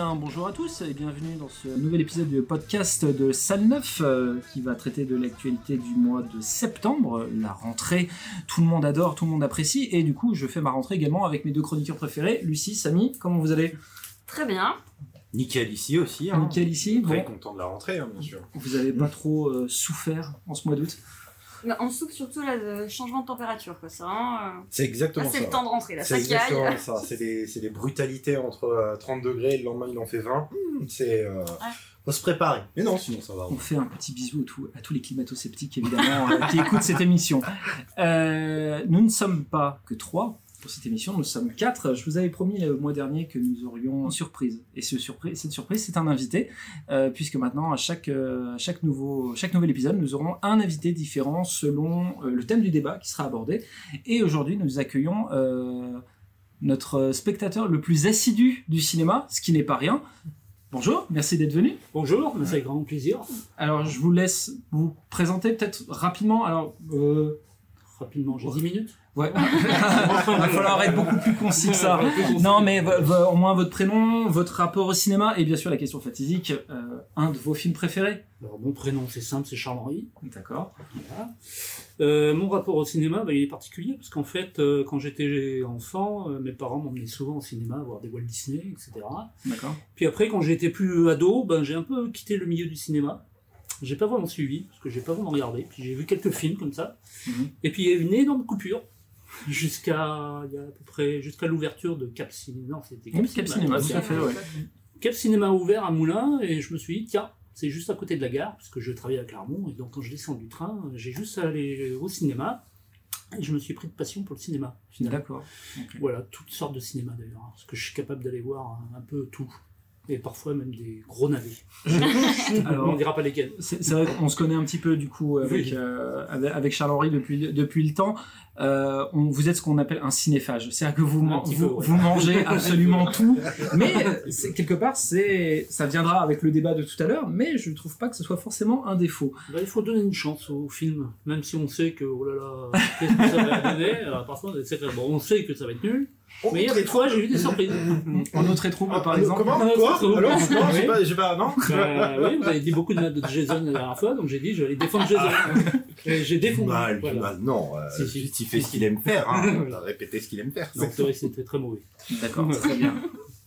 Bien, bonjour à tous et bienvenue dans ce nouvel épisode du podcast de Salle 9 euh, qui va traiter de l'actualité du mois de septembre, la rentrée. Tout le monde adore, tout le monde apprécie et du coup, je fais ma rentrée également avec mes deux chroniqueurs préférés, Lucie, Samy. Comment vous allez? Très bien. Nickel ici aussi. Hein. Nickel ici. Très Bon, content de la rentrée, hein, bien sûr. vous avez pas trop euh, souffert en ce mois d'août? Mais On souffre surtout là, de changement de température. quoi. C'est vraiment. euh, C'est exactement Là, c'est ça. le temps de rentrer. Là, C'est ça aille. exactement ça. C'est des, c'est des brutalités entre euh, 30 degrés et le lendemain il en fait 20. Hmm, C'est. euh, Faut se préparer. Mais non, sinon ça va. On fait un petit bisou à, tous- à tous les climato-sceptiques évidemment euh, qui écoutent cette émission. Euh, nous ne sommes pas que trois pour cette émission, nous sommes quatre. Je vous avais promis le mois dernier que nous aurions une surprise. Et ce surprise, cette surprise, c'est un invité, euh, puisque maintenant, à chaque, euh, chaque, nouveau, chaque nouvel épisode, nous aurons un invité différent selon euh, le thème du débat qui sera abordé. Et aujourd'hui, nous accueillons euh, notre spectateur le plus assidu du cinéma, ce qui n'est pas rien. Bonjour, merci d'être venu. Bonjour, c'est avec grand plaisir. Alors, je vous laisse vous présenter peut-être rapidement. Alors, euh, Rapidement, j'ai 10 minutes. ouais, il va falloir être beaucoup plus concis que ça. Non, mais au moins votre prénom, votre rapport au cinéma et bien sûr la question fatidique, euh, un de vos films préférés. Alors, mon prénom, c'est simple, c'est Charles-Henri. D'accord. Voilà. Euh, mon rapport au cinéma, bah, il est particulier, parce qu'en fait, euh, quand j'étais enfant, mes parents m'emmenaient souvent au cinéma, voir des Walt Disney, etc. D'accord. Puis après, quand été plus ado, ben, j'ai un peu quitté le milieu du cinéma. J'ai pas vraiment suivi, parce que j'ai pas vraiment regardé. Puis j'ai vu quelques films comme ça. Mhm. Et puis il y a eu une énorme coupure jusqu'à il y a à peu près jusqu'à l'ouverture de Cap Cinéma. Non, c'était Oui, Cap Cinéma, tout à fait, ouais. Cap Cinéma a ouvert à Moulins et je me suis dit, tiens, c'est juste à côté de la gare, parce que je travaillais à Clermont, et donc quand je descends du train, j'ai juste à aller au cinéma, et je me suis pris de passion pour le cinéma. D'accord. Voilà, toutes sortes de cinéma d'ailleurs, parce que je suis capable d'aller voir un peu tout, et parfois même des gros navets. Alors, On dira pas lesquels. C'est vrai qu'on se connaît un petit peu du coup avec, Oui. euh, avec, Charles-Henri depuis, le- depuis le temps. Euh, on, vous êtes ce qu'on appelle un cinéphage. C'est-à-dire que vous, man- vous, peu, ouais. vous mangez absolument tout. Mais quelque part, c'est ça viendra avec le débat de tout à l'heure, mais je trouve pas que ce soit forcément un défaut. Bah, il faut donner une chance au film, même si on sait que, oh là là, qu'est-ce que ça va donner, que, bon, on sait que ça va être nul, mais il y a des fois, j'ai eu des surprises. En autre trouble, Ah, par ah, exemple. Comment Ah, Quoi Alors. Non, j'ai pas, j'ai pas. Non Bah, oui, vous avez dit beaucoup de mal de Jason la dernière fois, donc j'ai dit je vais aller défendre Jason. Et j'ai défendu. Mal, Voilà. mal, non. euh, Si, si. juste, il fait ce qu'il aime faire. Hein. Il a répété ce qu'il aime faire. Donc c'était très mauvais. D'accord, très bien.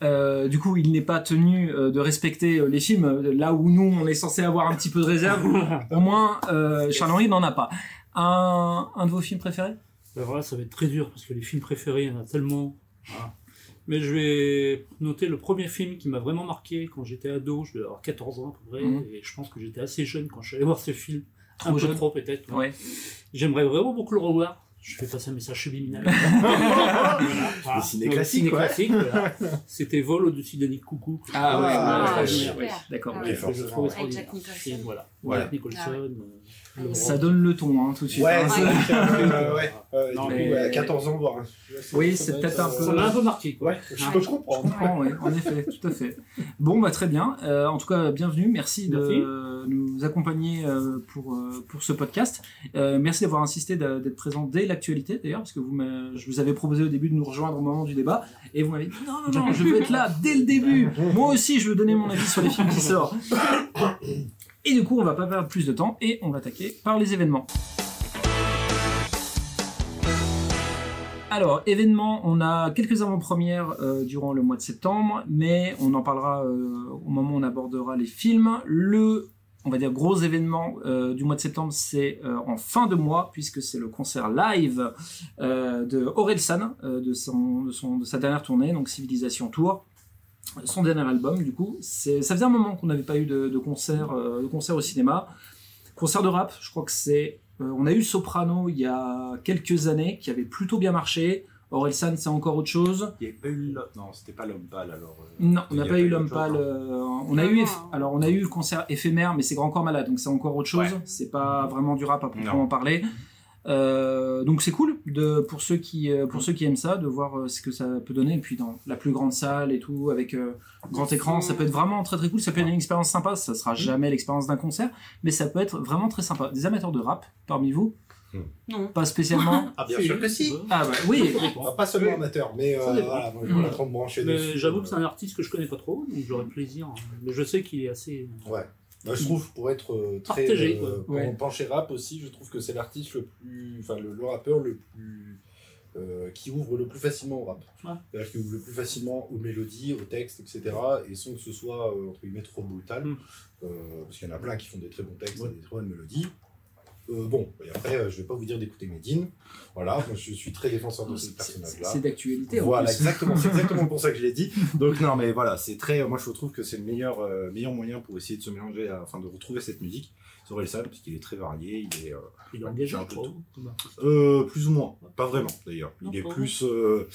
Euh, du coup, il n'est pas tenu euh, de respecter euh, les films là où nous on est censé avoir un petit peu de réserve. Au moins, euh, Charles-Henri n'en a pas. Un, un de vos films préférés? Bah, voilà, ça va être très dur parce que les films préférés, il y en a tellement. Voilà. Mais je vais noter le premier film qui m'a vraiment marqué quand j'étais ado, je devais avoir 14 ans à peu près, Mhm. et je pense que j'étais assez jeune quand je suis allé voir ce film. Trop un peu jeune. trop peut-être. ouais. Ouais. J'aimerais vraiment beaucoup le revoir. Je fais passer un message subliminal. Voilà. Voilà. classique, ciné classique, voilà. C'était Vol au-dessus d'Annie Coucou. Ah ouais, Ah, ouais, super. ouais, d'accord. Ah Ouais, ouais. je trouve extraordinaire. Voilà. Voilà. Jack Nicholson. Ah ouais. euh, Ça donne le ton hein, tout de suite. Ouais, hein. c'est vrai que, euh, ouais. Euh, Non, mais- coup, à 14 ans, voir. un- Oui, c'est peut-être être, un euh, peu- Ça m'a un peu marqué. Quoi. Ouais, je peux comprendre. comprends, ouais, en effet, tout à fait. Bon, bah très bien. Euh, en tout cas, bienvenue. Merci, de Merci. nous accompagner euh, pour euh, pour ce podcast. Euh, merci d'avoir insisté d'être présent dès l'actualité, d'ailleurs, parce que vous je vous avais proposé au début de nous rejoindre au moment du débat, et vous m'avez dit non, non, non, je veux être là dès le début. Moi aussi, je veux donner mon avis sur les films qui sortent. Et du coup, on va pas perdre plus de temps et on va attaquer par les événements. Alors, événements, on a quelques avant-premières euh, durant le mois de septembre, mais on en parlera euh, au moment où on abordera les films. Le, on va dire, gros événement euh, du mois de septembre, c'est en fin de mois, puisque c'est le concert live de Orelsan, de, son, de, son, de sa dernière tournée, donc Civilisation Tour. Son dernier album, du coup, c'est, ça faisait un moment qu'on n'avait pas eu de, de concert, euh, de concert au cinéma. Concert de rap, je crois que c'est euh, on a eu Soprano il y a quelques années qui avait plutôt bien marché. Orelsan, c'est encore autre chose. Il n'y avait pas eu. le- Non, c'était pas l'homme pâle alors. euh. Non, on n'a a pas eu l'homme pâle. euh, on a Non, eu, non. alors on a eu le concert éphémère, mais c'est Grand Corps Malade, donc c'est encore autre chose. Ouais. C'est pas vraiment du rap à proprement parler. Euh, donc c'est cool de pour ceux qui euh, pour ceux qui aiment ça de voir euh, ce que ça peut donner et puis dans la plus grande salle et tout avec euh, grand écran ça peut être vraiment très très cool ça peut être une expérience sympa ça sera jamais l'expérience d'un concert mais ça peut être vraiment très sympa des amateurs de rap parmi vous? Non. Pas spécialement? Ah, bien sûr que si. Ah bah oui. Ah, pas seulement amateur, mais euh, voilà, moi je me brancher Mais dessus. j'avoue que c'est un artiste que je connais pas trop, donc j'aurais plaisir. Mais je sais qu'il est assez. Ouais. Moi, je trouve, pour être euh, très. Partagé, euh, pour Ouais. pencher rap aussi, je trouve que c'est l'artiste le plus. Enfin, le, le rappeur le plus. euh, qui ouvre le plus facilement au rap. Ouais. C'est-à-dire qu'il ouvre le plus facilement aux mélodies, aux textes, etc. Et sans que ce soit, euh, entre guillemets, trop brutal. Mm. Euh, parce qu'il y en a plein qui font des très bons textes Ouais. et des très bonnes mélodies. Euh, bon, et après, euh, je vais pas vous dire d'écouter Medine. Voilà, moi, je suis très défenseur de ce personnage-là. C'est d'actualité. en Voilà, plus. exactement. C'est exactement pour ça que je l'ai dit. Donc non, mais voilà, c'est très. Moi, je trouve que c'est le meilleur, euh, meilleur moyen pour essayer de se mélanger, à- enfin, de retrouver cette musique. Sur les salles, parce qu'il est très varié. Il est euh, Il est engagé, un peu euh, plus ou moins, pas vraiment d'ailleurs. Il est plus, euh,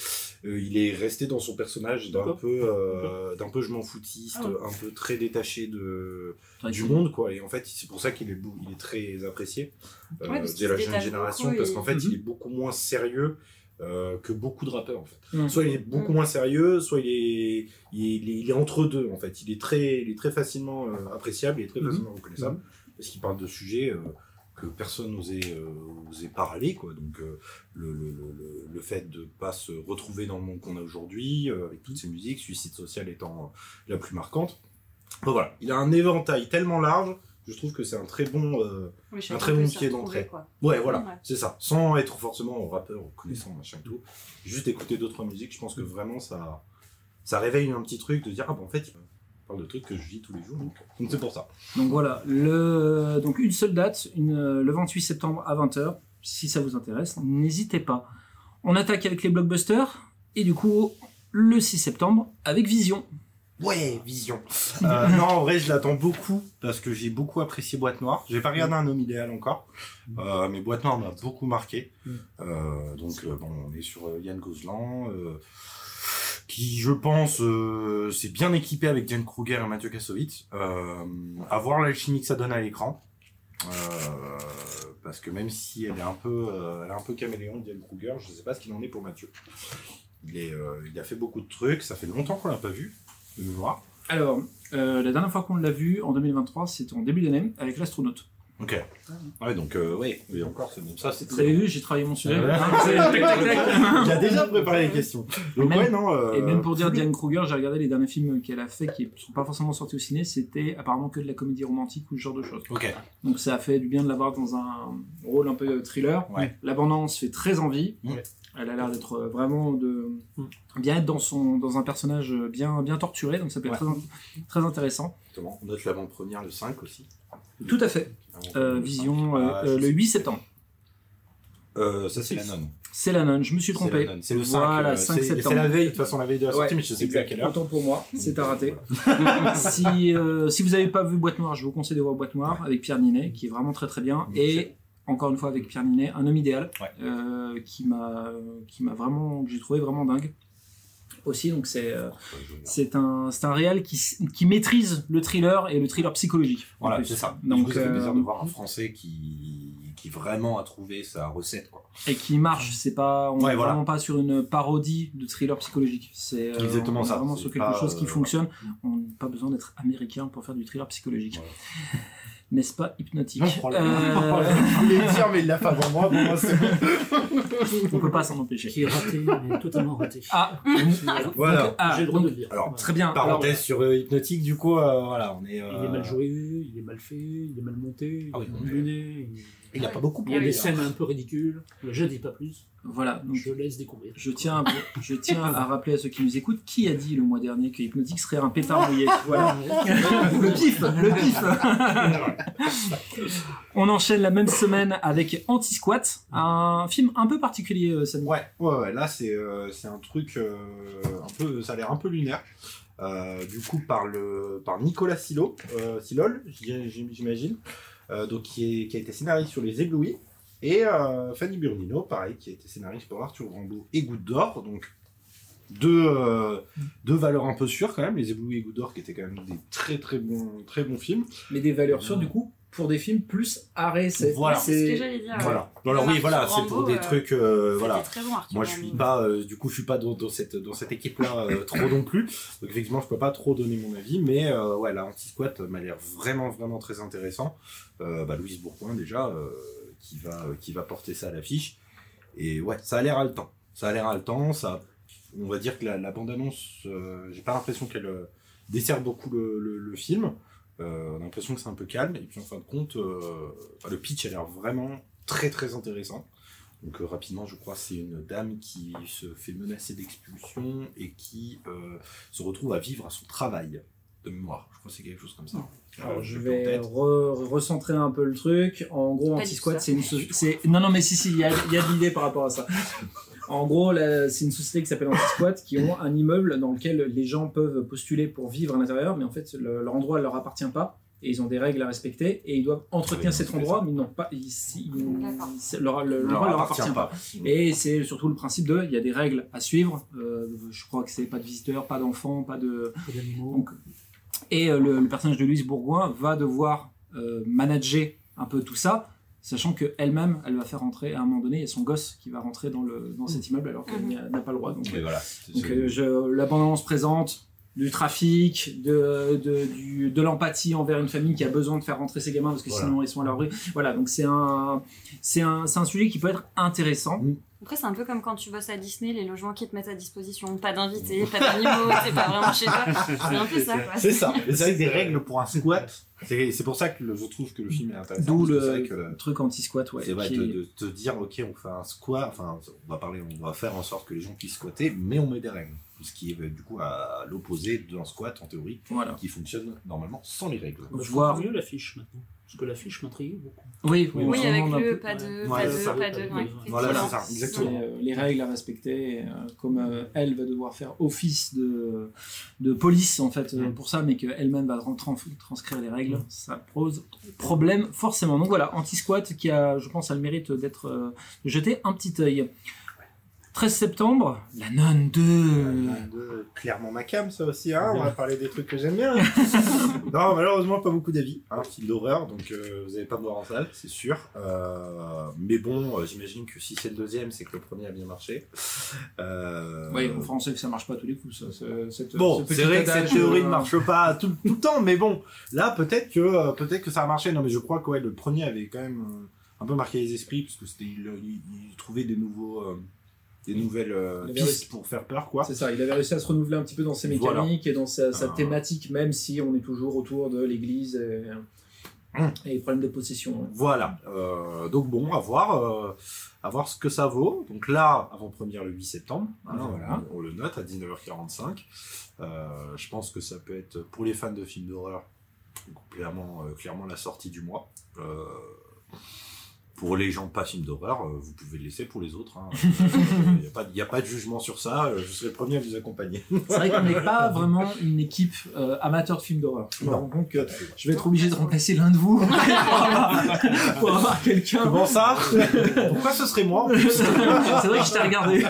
euh, il est resté dans son personnage d'un peu, euh, d'un peu je m'en foutiste, Ah ouais. un peu très détaché de du monde quoi. Et en fait, c'est pour ça qu'il est, beau- il est très apprécié euh, Ouais, de la jeune génération, parce qu'en fait, Mhm. il est beaucoup moins sérieux. euh, que beaucoup de rappeurs en fait. Mhm. Soit il est beaucoup Mhm. moins sérieux, soit il est, il est, il est- il est entre deux en fait. Il est très, il est très facilement euh, appréciable, il est très Mhm. facilement reconnaissable parce qu'il parle de sujets euh, que personne n'osait euh, parler quoi. Donc euh, le, le, le, le- fait de pas se retrouver dans le monde qu'on a aujourd'hui euh, avec toutes ces musiques, suicide social étant la plus marquante. Bon, voilà, il a un éventail tellement large. Je trouve que c'est un très bon, Oui, Un très bon pied d'entrée. ouais voilà, Ouais. c'est ça. Sans être forcément rappeur connaissant machin et tout. Juste écouter d'autres musiques, je pense que vraiment ça, ça réveille un petit truc de dire ah bah en fait parle de trucs que je vis tous les jours. Donc c'est pour ça. Donc voilà, le... donc une seule date, une... le 28 septembre à 20h. Si ça vous intéresse, n'hésitez pas. On attaque avec les blockbusters et du coup le 6 septembre avec Vision. Ouais, Vision. Euh, non, en vrai, je l'attends beaucoup parce que j'ai beaucoup apprécié Boîte Noire. J'ai pas regardé un homme idéal encore, euh, mais Boîte Noire m'a beaucoup marqué. Mm. Euh, donc, euh, bon, on est sur euh, Yann Gozlan, euh, je pense, euh, s'est bien équipé avec Diane Kruger et Mathieu Kassovitz. Euh, à voir l'alchimie que ça donne à l'écran. Euh, parce que même si elle est un peu, euh, un peu caméléon, Diane Kruger, je sais pas ce qu'il en est pour Mathieu. Il, a fait beaucoup de trucs, ça fait longtemps qu'on l'a pas vu. Alors, la dernière fois qu'on l'a vu en 2023, c'était en début d'année avec l'astronaute. Ok. Ouais, donc, euh, oui, encore, c'est bon. Ça, c'est Vous avez vu, j'ai travaillé mon sujet. Ouais. Hein, c'est tac, tac, tac. Il a déjà préparé les questions. Donc, Même- ouais, non. euh, Et même pour dire. Diane Kruger, j'ai regardé les derniers films qu'elle a fait qui ne sont pas forcément sortis au ciné, c'était apparemment que de la comédie romantique ou ce genre de choses. Ok. Donc ça a fait du bien de l'avoir dans un rôle un peu thriller. Ouais. L'abondance fait très envie. Ouais. Elle a l'air d'être vraiment de Mm. bien être dans son dans un personnage bien bien torturé, donc ça peut être Ouais. très, très intéressant. Exactement. On note l'avant-première le 5 aussi. Tout à fait. Euh, vision 5. euh, Ah, euh, le sais. 8 septembre. Euh, ça, c'est la nonne. C'est la nonne, je me suis trompé. C'est le 5. Voilà, euh, 5 c'est- septembre. C'est la veille, de toute façon, la veille de la sortie, Ouais, mais je sais plus à quelle heure. Autant pour moi, c'est à rater. si, euh, si vous n'avez pas vu Boîte Noire, je vous conseille de voir Boîte Noire avec Pierre Ninet, qui est vraiment très très bien. Et encore une fois avec Pierre Ninet, un homme idéal, Ouais. euh, qui m'a qui m'a vraiment, que j'ai trouvé vraiment dingue. Aussi, donc c'est euh, c'est un c'est un réal qui, qui maîtrise le thriller et le thriller psychologique. Voilà, c'est ça. Donc, euh, plaisir de voir un Français qui, qui vraiment a trouvé sa recette, quoi. et qui marche. C'est pas, on Ouais, est voilà. vraiment pas sur une parodie de thriller psychologique. C'est euh, Exactement on est ça. Vraiment C'est sur quelque pas, chose qui euh, fonctionne. On n'a pas besoin d'être américain pour faire du thriller psychologique. N'est-ce pas hypnotique Non, problème. Euh, Je voulais le dire, mais il l'a fait avant moi. Pour moi, c'est bon. On peut pas s'en empêcher. Qui est raté, mais totalement raté. Ah, Voilà. Voilà. donc, ah, J'ai le droit donc, de le dire. Alors, très bien. Alors, Parenthèse sur euh, Hypnotique, du coup, euh, voilà, on est. Il euh, est mal joué, il est mal fait, il est mal monté, Ah oui, il est mais- mené, il- Il a pas beaucoup il y a des scènes un peu ridicules. Je dis pas plus, voilà. Donc, je laisse découvrir. je tiens, à, je tiens à rappeler à ceux qui nous écoutent qui a dit le mois dernier que Hypnotique serait un pétard mouillé. Voilà. le pif, le pif. On enchaîne la même semaine avec Anti-Squat, un film un peu particulier, euh, Samy. Ouais, ouais, ouais, là c'est euh, c'est un truc euh, un peu, ça a l'air un peu lunaire. Euh, du coup par le par Nicolas Silo, euh, Silol, j'imagine, euh, donc qui, est, qui a été scénariste sur Les Éblouis, et euh, Fanny Burnino, pareil, qui a été scénariste pour Arthur Rimbaud et Goutte d'Or, donc deux, euh, deux valeurs un peu sûres quand même, Les Éblouis et Goutte d'Or qui étaient quand même des très très bons très bons films. Mais des valeurs sûres, du coup, pour des films plus arrêt. C'est Voilà. C'est ce que j'allais dire. Voilà. Alors oui, voilà, c'est pour des euh, trucs, euh, voilà. très bon, Moi, je suis pas, euh, du coup, je suis pas dans, dans cette dans cette équipe-là euh, trop non plus. Donc effectivement, je peux pas trop donner mon avis, mais euh, ouais, la anti-squat m'a l'air vraiment vraiment très intéressant. Euh, bah, Louise Bourgoin déjà, euh, qui va, euh, qui va porter ça à l'affiche. Et ouais, ça a l'air haletant. Ça a l'air haletant. Ça, on va dire que la, la bande-annonce, euh, j'ai pas l'impression qu'elle euh, dessert beaucoup le, le- le film. Euh, on a l'impression que c'est un peu calme. Et puis en fin de compte, euh, bah, le pitch a l'air vraiment très très intéressant. Donc euh, rapidement, je crois, c'est une dame qui se fait menacer d'expulsion et qui euh, se retrouve à vivre à son travail de mémoire. Je crois que c'est quelque chose comme ça. Alors, je vais re- recentrer un peu le truc. En gros, ça. c'est une so- Non, non, mais si, si, il y a, il y a de l'idée par rapport à ça. En gros, c'est une société qui s'appelle Anti-Squad qui ont un immeuble dans lequel les gens peuvent postuler pour vivre à l'intérieur, mais en fait, le- leur endroit ne leur appartient pas. Et ils ont des règles à respecter et ils doivent entretenir Oui, cet endroit, ça. mais ils n'ont pas. Ils, ils- leur, le- leur appartient appartient pas. pas. Et c'est surtout le principe de, il y a des règles à suivre. Euh, je crois que c'est pas de visiteurs, pas d'enfants, pas de. Donc, et euh, le, le personnage de Louise Bourgoin va devoir euh, manager un peu tout ça, sachant qu'elle-même, elle va faire rentrer à un moment donné, il y a son gosse qui va rentrer dans, le, dans cet immeuble alors qu'elle n'y a- n'a pas le droit. Donc, voilà. c'est- donc euh, je, la bande-annonce présente du trafic, de, de, du- de l'empathie envers une famille qui a besoin de faire rentrer ses gamins parce que Voilà. sinon ils sont à l'abri. Voilà, donc c'est un, c'est un, c'est un sujet qui peut être intéressant. Après, c'est un peu comme quand tu bosses à Disney, les logements qui te mettent à disposition. Pas d'invités, pas d'animaux, c'est pas vraiment chez toi. C'est un peu ça, quoi. C'est ça. C'est vrai que des règles pour un squat, c'est c'est pour ça que le- je trouve que le film est intéressant. D'où parce que c'est vrai le que truc anti-squat, ouais. c'est vrai de, de te dire, ok, on fait un squat, enfin, on va parler, on va faire en sorte que les gens puissent squatter, mais on met des règles. Ce qui est euh, du coup à l'opposé d'un squat en théorie, Voilà. qui fonctionne normalement sans les règles. Je vois- mieux l'affiche maintenant. Parce que l'affiche m'intrigue beaucoup. Oui, Oui, Oui, on avec le peu- pas de, Ouais, pas de, ça. pas de. Voilà, ouais, voilà, effectivement. c'est ça, exactement. Et, euh, les règles à respecter, euh, comme euh, elle va devoir faire office de, de police en fait euh, Mm. pour ça, mais qu'elle-même va tran- tran- transcrire les règles, ça pose problème forcément. Donc voilà, Anti-Squat qui a, je pense, a le mérite d'être euh, de jeter un petit œil. 13 septembre, La Nonne 2. De clairement ma cam, ça aussi, hein, on va parler des trucs que j'aime bien. non, malheureusement, pas beaucoup d'avis. Un film d'horreur, donc euh, vous n'allez pas me voir en salle, c'est sûr. Euh, mais bon, euh, j'imagine que si c'est le deuxième, c'est que le premier a bien marché. Euh, Oui, sait que ça marche pas à tous les coups. Ça, ce- cette- Bon, ce c'est vrai que cette théorie ne marche pas tout, tout le temps, mais bon, là peut-être que peut-être que ça a marché. Non, mais je crois que ouais, le premier avait quand même un peu marqué les esprits parce que c'était il, il- il trouvait des nouveaux euh, des nouvelles euh, pistes réussi. pour faire peur, quoi. C'est ça, il avait réussi à se renouveler un petit peu dans ses Voilà. mécaniques et dans sa, sa Ah. thématique, même si on est toujours autour de l'église et, Hum. et les problèmes de possession. ouais. Voilà. Euh, donc bon, à voir, euh, à voir ce que ça vaut. Donc là, avant-première le 8 septembre, hein, Voilà. on, on le note à 19h45. Euh, je pense que ça peut être pour les fans de films d'horreur clairement, clairement la sortie du mois. Euh, pour les gens pas films d'horreur, euh, vous pouvez le laisser pour les autres. hein. Il n'y a, pas de- il y a pas de jugement sur ça. euh, Je serai le premier à vous accompagner. C'est vrai qu'on n'est pas vraiment une équipe euh, amateur de films d'horreur. Je me rends compte que je vais être obligé de remplacer l'un de vous pour avoir, quelqu'un. Comment ça? Pourquoi ce serait moi c'est vrai que je t'ai regardé.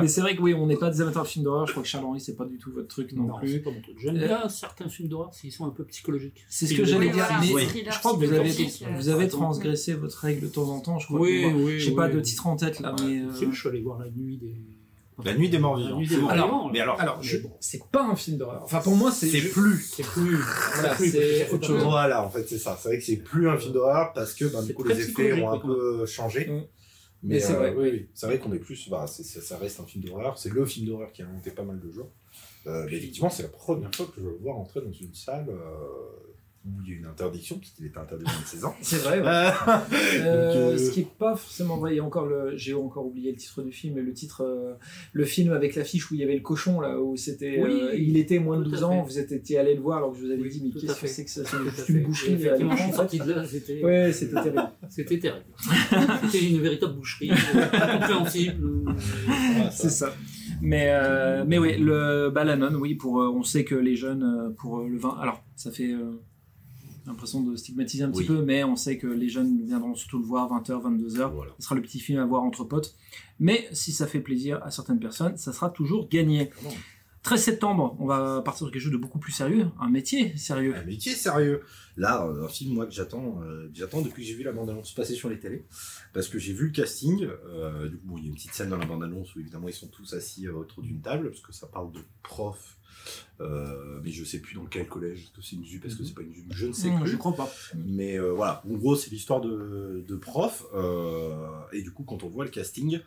Mais c'est vrai que oui, on n'est pas des amateurs de films d'horreur. Je crois que Charles Henry, c'est pas du tout votre truc non, Non, plus. pas mon truc. J'aime Euh, bien certains films d'horreur s'ils sont un peu psychologiques. C'est ce que j'allais dire. mais Oui. je crois que vous avez, psychologique, euh, vous avez ouais. Votre règle de temps en temps. Je crois. Oui, que- oui, J'ai oui. pas de titre en tête là, mais. euh, Si, je suis allé voir la nuit des. La nuit des morts vivants. nuit des morts Alors, vivants. mais alors- Alors, Mais je- bon, c'est pas un film d'horreur. Enfin, pour moi, c'est. Plus. c'est plus. Voilà, c'est autre chose. en fait, c'est ça. C'est vrai que c'est plus un film d'horreur parce que ben, du coup, les effets ont un peu changé. Mm. Mais Mais c'est euh, vrai. oui, c'est vrai qu'on est plus. Bah, ça reste un film d'horreur. C'est le film d'horreur qui a inventé pas mal de gens. Euh, mais effectivement, c'est la première fois que je le vois rentrer dans une salle euh, où il y a une interdiction, puisqu'il est interdit de 16 ans. C'est vrai. ouais. Euh, Euh, donc, euh, Ce qui est pas forcément vrai. Il y a encore le, j'ai encore oublié le titre du film, mais le titre, euh, le film avec l'affiche où il y avait le cochon là, où c'était, Oui, euh, il était moins de tout à 12 ans. Vous étiez allé le voir alors que je vous avais Oui, dit, mais qu'est-ce que c'est que ça C'est une boucherie. Effectivement, je suis à l'écran, sorti de là, c'était. Ouais, c'était terrible. C'était terrible. C'était une véritable boucherie, incompréhensible. voilà, C'est ça. Mais, euh, mais oui, le Balanon, oui, pour, euh, on sait que les jeunes, pour euh, le vin, alors ça fait euh, l'impression de stigmatiser un petit Oui. peu, mais on sait que les jeunes viendront surtout le voir 20h, 22h. Voilà. Ce sera le petit film à voir entre potes. Mais si ça fait plaisir à certaines personnes, ça sera toujours gagné. Comment 13 septembre, on va partir sur quelque chose de beaucoup plus sérieux, un métier sérieux. Un métier sérieux. Là, euh, un film moi que j'attends, euh, j'attends depuis que j'ai vu la bande-annonce passer sur les télés, parce que j'ai vu le casting. euh, du coup, bon, il y a une petite scène dans la bande-annonce où évidemment ils sont tous assis euh, autour d'une table, parce que ça parle de profs. euh, mais je sais plus dans quel collège, est-ce que c'est une ZUP, est-ce que c'est pas une ZUP, je ne sais Mmh, plus. je crois pas. Mais euh, voilà, en gros, c'est l'histoire de, de profs. euh, et du coup, quand on voit le casting,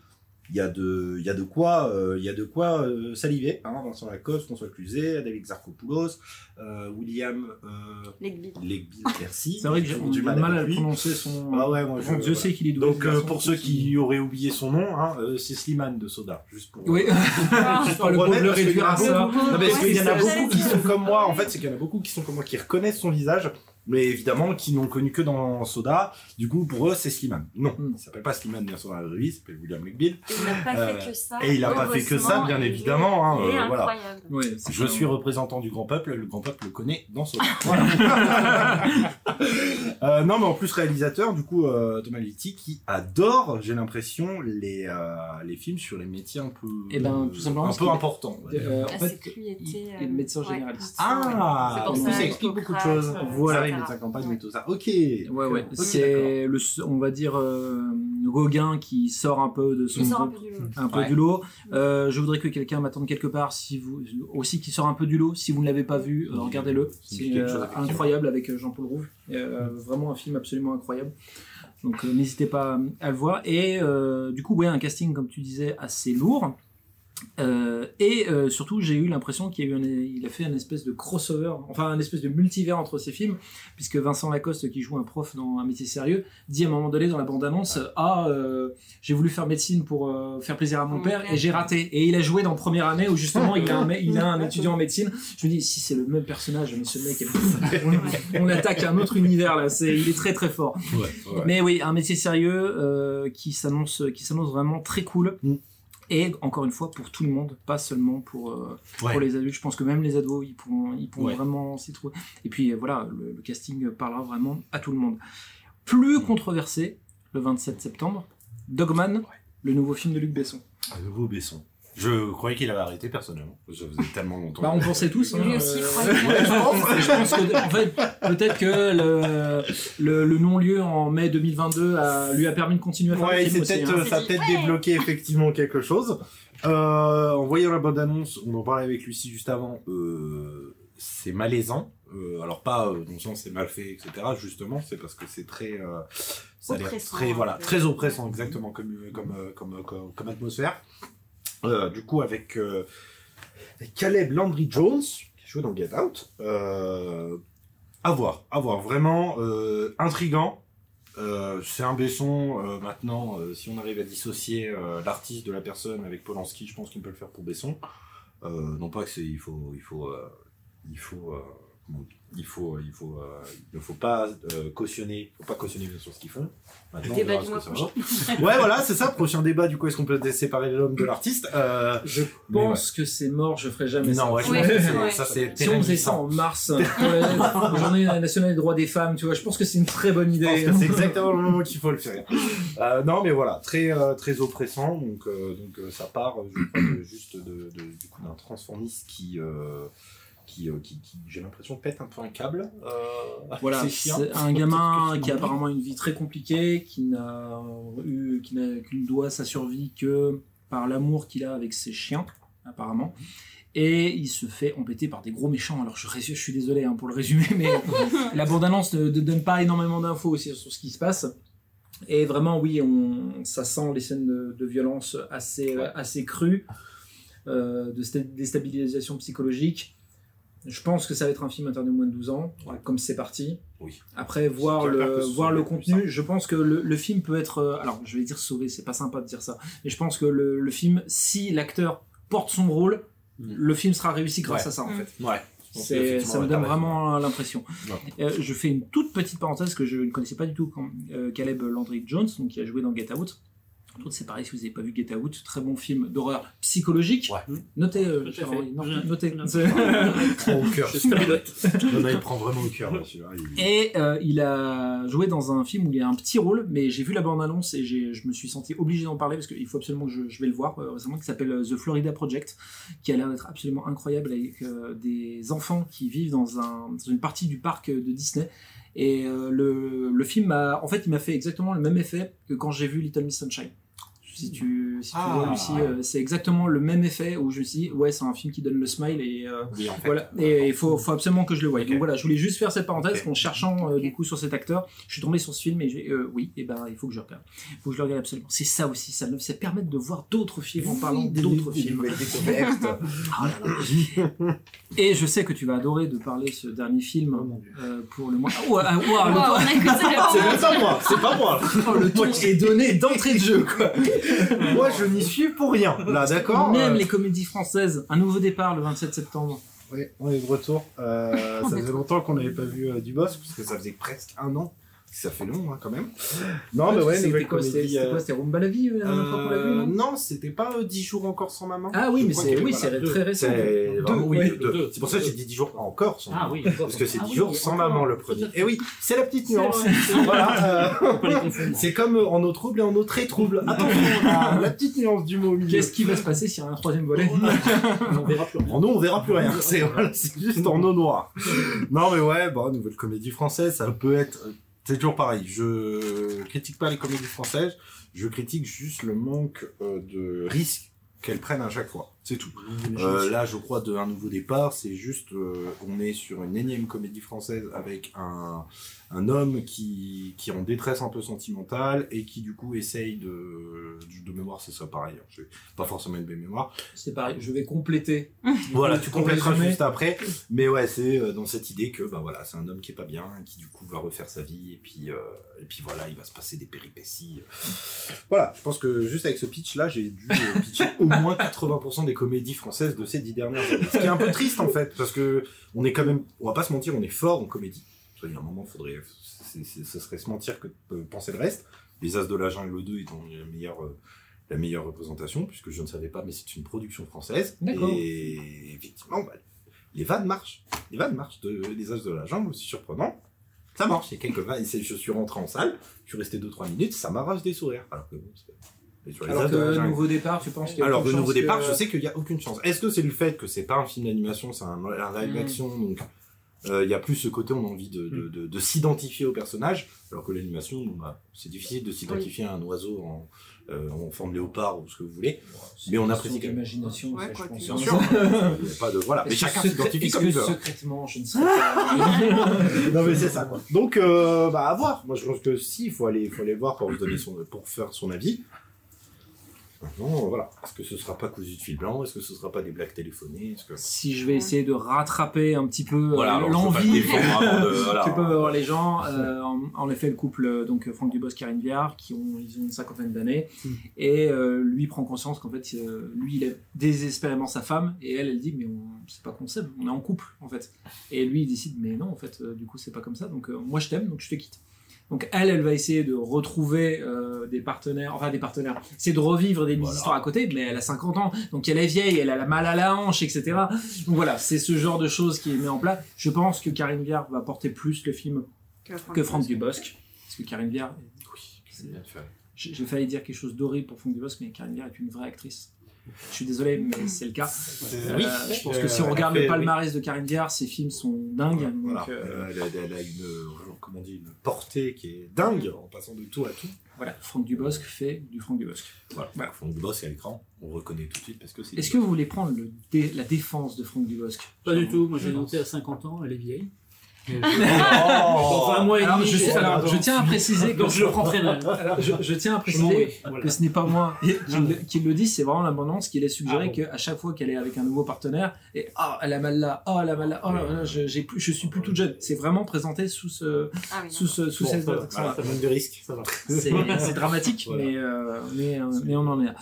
il y a de, il y a de quoi, euh, il y a de quoi euh, saliver. Hein, Vincent Lacoste, François Cluzet, David Xarkopoulos, euh, William euh, gbilles. Legbill, merci. C'est vrai que J'ai du mal, à lui. prononcer son. Ah ouais, moi, Donc, je, sais qu'il est doué. Donc, ce euh, pour ceux qui auraient oublié son nom, hein, euh, c'est Slimane de Soda. Juste pour. Oui, je pas le réduire en a à ça. beaucoup- Non, mais parce qu'il y en a beaucoup qui sont comme moi. En fait, c'est qu'il y en a beaucoup qui sont comme moi, qui reconnaissent son visage, mais évidemment qui n'ont connu que dans Soda. Du coup, pour eux, c'est Slimane. Non, Mm. il s'appelle pas Slimane bien sûr dans la vie, il s'appelle William Legbill. Et il n'a pas Euh, fait que ça. et il a pas fait que ça, bien évidemment, hein, euh, voilà. incroyable. Ouais, c'est Je suis représentant du grand peuple, le grand peuple le connaît dans Soda. Euh, non, mais en plus réalisateur, du coup, euh, Thomas Litti, qui adore, j'ai l'impression, les, euh, les films sur les métiers un peu, Eh ben, tout simplement un peu importants. dire. Euh, en Ah, fait, c'est que lui était, il euh, est médecin ouais. généraliste. Ah, pour ça, ça explique beaucoup de choses. euh, Voilà, il met sa campagne et tout ça. Ok. Ouais, ouais. C'est le, on va dire, euh, Gauguin qui sort un peu de son. Il sort un peu du lot. un peu Ouais. du lot. Euh, je voudrais que quelqu'un m'attende quelque part, si vous aussi qui sort un peu du lot. Si vous ne l'avez pas vu, euh, regardez-le. C'est quelque euh, incroyable avec Jean-Paul Rouve. Euh, vraiment un film absolument incroyable. Donc euh, n'hésitez pas à le voir. Et euh, du coup, ouais, un casting comme tu disais assez lourd. Euh, et euh, surtout, j'ai eu l'impression qu'il a eu un, il a fait un espèce de crossover, enfin un espèce de multivers entre ces films, puisque Vincent Lacoste, qui joue un prof dans un métier sérieux, dit à un moment donné dans la bande-annonce Ah, euh, j'ai voulu faire médecine pour euh, faire plaisir à mon père et j'ai raté. Et il a joué dans première année où justement il a un, mec- il a un étudiant en médecine. Je me dis Si c'est le même personnage, mais ce mec est. on, on attaque un autre univers là, c'est, il est très très fort. Ouais, ouais. Mais oui, un métier sérieux euh, qui s'annonce qui s'annonce vraiment très cool. Mm. Et encore une fois, pour tout le monde, pas seulement pour, euh, Ouais. pour les adultes. Je pense que même les ados, ils pourront, ils pourront Ouais. vraiment s'y trouver. Et puis euh, voilà, le, le casting parlera vraiment à tout le monde. Plus controversé, le 27 septembre, Dogman, le nouveau film de Luc Besson. Un nouveau Besson. Je croyais qu'il avait arrêté personnellement. Ça faisait tellement longtemps. Bah, on pensait tous. hein, Lui aussi, euh, ouais, je pense, que, en fait, peut-être que le, le, le non-lieu en mai 2022 a- lui a permis de continuer à faire Ouais, le film c'est aussi. peut-être, hein. euh, ça a peut-être débloqué effectivement quelque chose. Euh, en voyant la bande annonce, on en parlait avec Lucie juste avant. Euh, c'est malaisant. Euh, alors pas euh, dans le sens c'est mal fait, etc. Justement, c'est parce que c'est très, euh, ça a très, voilà, très oppressant exactement comme comme euh, comme comme, comme atmosphère. Euh, du coup avec, euh, Caleb Landry Jones qui joue dans Get Out. Euh, à voir, à voir, vraiment euh, intrigant. C'est un Besson maintenant. si on arrive à dissocier l'artiste de la personne avec Polanski, je pense qu'on peut le faire pour Besson. Non pas que c'est, il faut, il faut, il faut, euh, il faut, il faut, euh, il ne faut pas euh, cautionner, faut pas cautionner bien sûr ce qu'ils font. Maintenant, Débat du mois ça prochain. Ouais, voilà, c'est ça. Prochain débat. Du coup, est-ce qu'on peut séparer l'homme de l'artiste euh, Je pense que c'est mort, je ferai jamais ça. Non, ouais, je Ouais, pense ouais. ça c'est. Si on faisait ça en mars, pour la la journée nationale des droits des femmes, tu vois, je pense que c'est une très bonne idée. c'est exactement le moment qu'il faut le faire. Euh, non, mais voilà, très euh, très oppressant. Donc euh, donc euh, ça part, euh, je crois, de- juste de, de- du coup d'un transformiste qui euh, qui, euh, qui, qui, j'ai l'impression pète un peu un câble. Euh, Voilà, c'est un gamin qui a apparemment une vie très compliquée, qui n'a eu, qui n'a qu'une doit sa survie que par l'amour qu'il a avec ses chiens, apparemment. Et il se fait embêter par des gros méchants. Alors je, suis désolé hein, pour le résumer, mais la bande-annonce ne, ne donne pas énormément d'infos aussi sur ce qui se passe. Et vraiment, oui, on, ça sent les scènes de, de violence assez, Ouais. assez crues, euh, de sta- déstabilisation psychologique. Je pense que ça va être un film interdit aux moins de 12 ans, Ouais. comme c'est parti. Oui. Après, voir le, voir le contenu, je pense que le, le film peut être. euh, Alors, je vais dire sauvé, c'est pas sympa de dire ça. Mais je pense que le, le film, si l'acteur porte son rôle, Mm. le film sera réussi grâce Ouais. à ça, en Mm. fait. Ouais. C'est, ça me donne vraiment l'impression. Euh, je fais une toute petite parenthèse que je ne connaissais pas du tout quand euh, Caleb Landry Jones, donc qui a joué dans Get Out. C'est pareil si vous n'avez pas vu Get Out, très bon film d'horreur psychologique. Ouais. Notez, euh, cher. Henri, non, notez. Il prend au cœur. Je stabilote. Non, non, il prend vraiment au cœur. là, celui-là. Il- Et euh, il a joué dans un film où il y a un petit rôle, mais j'ai vu la bande-annonce et je me suis senti obligé d'en parler parce qu'il faut absolument que je, je vais le voir euh, récemment, qui s'appelle The Florida Project, qui a l'air d'être absolument incroyable avec euh, des enfants qui vivent dans, un, dans une partie du parc de Disney. Et euh, le, le film m'a, en fait, il m'a fait exactement le même effet que quand j'ai vu Little Miss Sunshine. Si tu, si tu Ah. vois, Lucie, euh, c'est exactement le même effet où je me suis dit, ouais, c'est un film qui donne le smile et euh, Oui, en fait. voilà, et il faut, faut absolument que je le voie. Donc voilà, je voulais juste faire cette parenthèse Ok. en cherchant euh, du coup sur cet acteur. Je suis tombé sur ce film et j'ai euh, oui, et ben il faut que je le regarde. Il faut que je le regarde absolument. C'est ça aussi, ça me ça permet de voir d'autres films en parlant d'autres films. Ah là là. Et je sais que tu vas adorer de parler ce dernier film Oh euh, pour le mois. Ah, ouais, ah, Wow, ça. C'est même pas moi, c'est pas moi. oh, le temps qui est donné d'entrée de jeu quoi. Moi, je n'y suis pour rien. Là, d'accord. Même euh, les comédies françaises, un nouveau départ le 27 septembre. Oui, on est de retour. Euh, ça faisait longtemps qu'on n'avait pas vu euh, du boss, parce que ça faisait presque un an. Ça fait long, hein, quand même. Non, Ouais, mais ouais, c'était nouvelle quoi, C'était comédie. c'était euh, quoi C'était Rumba la vie euh, la dernière fois qu'on l'a vu euh, non non, c'était pas euh, 10 jours encore sans maman. Ah oui, mais c'est oui, c'est voilà, très récent. C'est pour ça que j'ai dit 10 jours encore sans Ah maman. Parce que c'est Ah 10 oui, jours sans maman le premier. Et oui, c'est la petite nuance. c'est voilà. comme en eau trouble et en eau très trouble. Attention, la, petite nuance du mot au milieu. Qu'est-ce qui va se passer s'il y a un troisième volet On verra plus rien. En eau, on verra plus rien. C'est juste en eau noire. Non, mais ouais, bon, nouvelle comédie française, ça peut être. C'est toujours pareil. Je critique pas les comédies françaises. Je critique juste le manque euh, de risque qu'elles prennent à chaque fois. C'est tout. Euh, là, je crois, de un nouveau départ, c'est juste, euh, on est sur une énième comédie française avec un, un homme qui, qui est en détresse un peu sentimentale et qui, du coup, essaye de, de mémoire, c'est ça pareil. hein, pas forcément une belle mémoire. C'est pareil, je vais compléter. Voilà, tu compléteras juste après. Mais ouais, c'est euh, dans cette idée que bah voilà, c'est un homme qui est pas bien, qui du coup va refaire sa vie et puis euh, et puis voilà, il va se passer des péripéties. Voilà, je pense que juste avec ce pitch là, j'ai dû euh, pitcher au moins 80% des comédies françaises de ces dix dernières années. Ce qui est un peu triste en fait, parce que on est quand même, on va pas se mentir, on est fort en comédie. Il y a un moment, faudrait, c'est- ce serait se mentir que de penser le reste. Les As de la Jungle 2 étant la meilleure, euh, la meilleure représentation, puisque je ne savais pas, mais c'est une production française. Et effectivement, bah, les vannes marchent. Les vannes marchent. De, les As de la Jungle, aussi surprenant. Ça marche. Il y a quelques vannes. Je suis rentré en salle, je suis resté 2-3 minutes, ça m'arrache des sourires. Alors que bon, sur les Alors que Jungle- nouveau départ, tu penses qu'il y a alors, de nouveau chance départ, que- je sais qu'il n'y a aucune chance. Est-ce que c'est le fait que c'est pas un film d'animation, c'est un, un live Mm. action, donc euh, il y a plus ce côté, on a envie de, de, de, de s'identifier au personnage, alors que l'animation, bah, c'est difficile de s'identifier à un oiseau en, euh, en forme léopard ou ce que vous voulez. Mais on apprécie d'imagination, Ouais, ça, je pense. Bien sûr. Il y a pas de, voilà. Mais chacun s'identifie comme il veut. secrètement, je ne sais pas. non mais c'est ça quoi. Donc euh, bah à voir. Moi je pense que si il faut aller, il faut aller voir pour donner son, pour faire son avis. Maintenant voilà. Est-ce que ce sera pas cousu de fil blanc? Est-ce que ce sera pas des blagues téléphonées? Est-ce que si je vais essayer de rattraper un petit peu euh, Voilà, le l'envie voilà. que peuvent avoir les gens, euh, en, en effet, le couple, euh, donc Franck Dubos, Karine Viard, qui ont, ils ont une cinquantaine d'années, Mm. et euh, lui prend conscience qu'en fait, euh, lui, il aime désespérément sa femme, et elle, elle dit, mais on, c'est pas qu'on s'aime, on est en couple, en fait. Et lui, il décide, mais non, en fait, euh, du coup, c'est pas comme ça, donc euh, moi, je t'aime, donc je te quitte. Donc elle, elle va essayer de retrouver euh, des partenaires, enfin des partenaires, c'est de revivre des Voilà. histoires à côté, mais elle a 50 ans, donc elle est vieille, elle a la mal à la hanche, etc. Donc voilà, c'est ce genre de choses qui est mis en place. Je pense que Karine Viard va porter plus le film que Franck Dubosc, parce que Karine Viard, Oui, c'est bien fait. j'ai j'ai failli dire quelque chose d'horrible pour Franck Dubosc, mais Karine Viard est une vraie actrice. Je suis désolé, mais c'est le cas. Euh, Oui, je pense euh, que si on a regarde fait- le palmarès de Karine Viard, ses films sont dingues. Voilà, donc, euh, euh, elle, a, elle a une, euh, comment on dit, une portée qui est dingue en passant de tout à tout. voilà, Franck Dubosc fait du Franck Dubosc. Voilà, Voilà. Franck Dubosc à l'écran, on reconnaît tout de suite parce que c'est. Est-ce que vous voulez prendre le dé- la défense de Franck Dubosc? Pas du tout. Moi, j'ai noté à 50 ans, elle est vieille. Oh Enfin, moi et Alors, je, sais- alors, je tiens à préciser que Donc, je je, je tiens à préciser voilà. que ce n'est pas moi qui, le- qui le dit, c'est vraiment l'abondance qui laisse suggérer Ah bon. qu'à chaque fois qu'elle est avec un nouveau partenaire, et ah, elle a mal là, ah, elle a mal là, oh, là, là, je, plus, je suis plus toute jeune. C'est vraiment présenté sous ce, Ah oui, sous ce, sous Bon, cette ça va, accent-là. Voilà, ça manque de risque. Ça va. C'est c'est dramatique, Voilà. mais, euh, mais, euh, mais on en est là.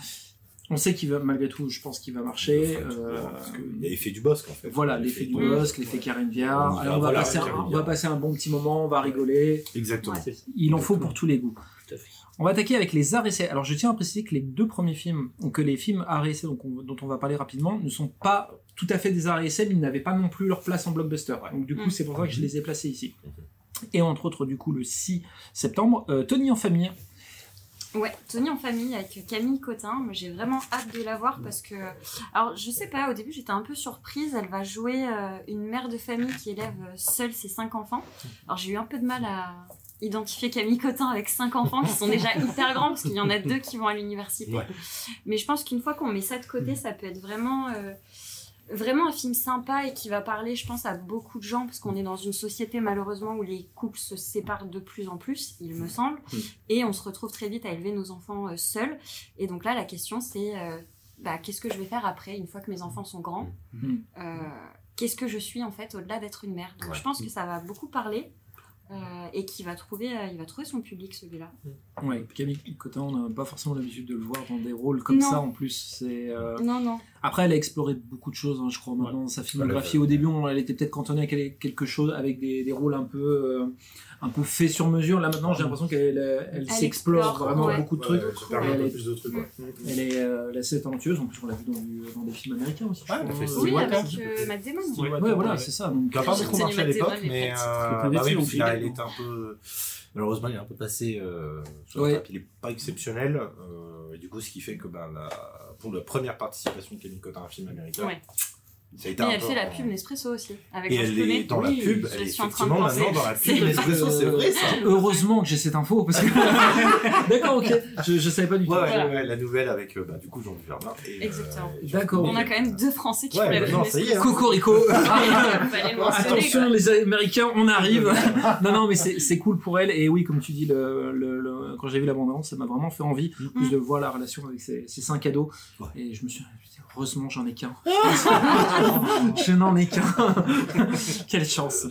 On sait qu'il va, malgré tout, je pense qu'il va marcher. Euh, parce que Il y a l'effet du bosque en fait. voilà, l'effet du bosque, l'effet Karen Viard. Alors, on, va voilà, passer un, Karen on va Viard. passer un bon petit moment, on va rigoler. Exactement. Il en faut pour tous les goûts. Tout à fait. On va attaquer avec les arts essais. Alors je tiens à préciser que les deux premiers films, que les films arts essais donc on- dont on va parler rapidement, ne sont pas tout à fait des arts essais, mais ils n'avaient pas non plus leur place en blockbuster. Donc du coup Mm. c'est pour ça que je les ai placés ici. Et entre autres du coup le 6 septembre, euh, Tony en famille. Ouais, Tony en famille avec Camille Cotin. Moi, j'ai vraiment hâte de la voir parce que. Alors, je sais pas, au début, j'étais un peu surprise. Elle va jouer euh, une mère de famille qui élève euh, seule ses cinq enfants. Alors, j'ai eu un peu de mal à identifier Camille Cotin avec cinq enfants qui sont déjà hyper grands parce qu'il y en a deux qui vont à l'université. Ouais. Mais je pense qu'une fois qu'on met ça de côté, ça peut être vraiment. euh, Vraiment un film sympa et qui va parler, je pense, à beaucoup de gens, parce qu'on est dans une société malheureusement où les couples se séparent de plus en plus, il me semble, et on se retrouve très vite à élever nos enfants euh, seuls. Et donc là, la question c'est euh, bah, qu'est-ce que je vais faire après, une fois que mes enfants sont grands? Mm. Euh, Qu'est-ce que je suis en fait au-delà d'être une mère? Donc Ouais. je pense que ça va beaucoup parler. euh, et qui va trouver, euh, il va trouver son public celui-là. Ouais, Camille Cotin, on n'a pas forcément l'habitude de le voir dans des rôles comme Non. ça en plus. C'est euh, Non, non. Après, elle a exploré beaucoup de choses, hein, je crois, maintenant, dans sa filmographie. Au début, on- elle était peut-être cantonnée à quel- quelque chose avec des, des rôles un peu, euh, un peu faits sur mesure. Là, maintenant, j'ai l'impression qu'elle elle, elle s'explore explore, vraiment ouais. beaucoup de trucs. Ouais, Elle est- plus de trucs. ouais. Elle est, euh, elle est assez talentueuse. En plus, on l'a vu dans, du- dans des films américains aussi. Ouais, elle a crois. fait Oui, avec euh, Matt Damon. Ouais, ouais, voilà, c'est ça. Donc, Qui a pas beaucoup marché à l'époque, mais Pets. euh, Le bah oui, était un peu malheureusement il est un peu passé euh, sur. Il est pas exceptionnel. euh, et du coup, ce qui fait que ben, la- pour la première participation de Camille Cotin à un film américain. Ça a été un elle peu fait la pub Nespresso aussi. Avec Et elle est dans Oui, la pub, je elle est suis en train de effectivement penser. maintenant dans la pub C'est- Nespresso, c'est vrai ça. Heureusement que j'ai cette info parce que. D'accord, ok. Je, je savais pas du tout. Ouais, ouais, Voilà. ouais, la nouvelle avec euh, bah, du coup Jean Dujardin. Et, euh, Exactement. et D'accord. On a quand même deux Français qui Ouais, font la pub Nespresso. hein. Cocorico. Mentionner, Attention, les Américains, on arrive. non, non, mais c'est cool pour elle. Et oui, comme tu dis, le, le- le- quand j'ai vu la bande-annonce, ça m'a vraiment fait envie. En plus de voir la relation avec ses, ses cinq ados. Ouais. Et je me suis heureusement, j'en ai qu'un. je n'en ai qu'un. Quelle chance.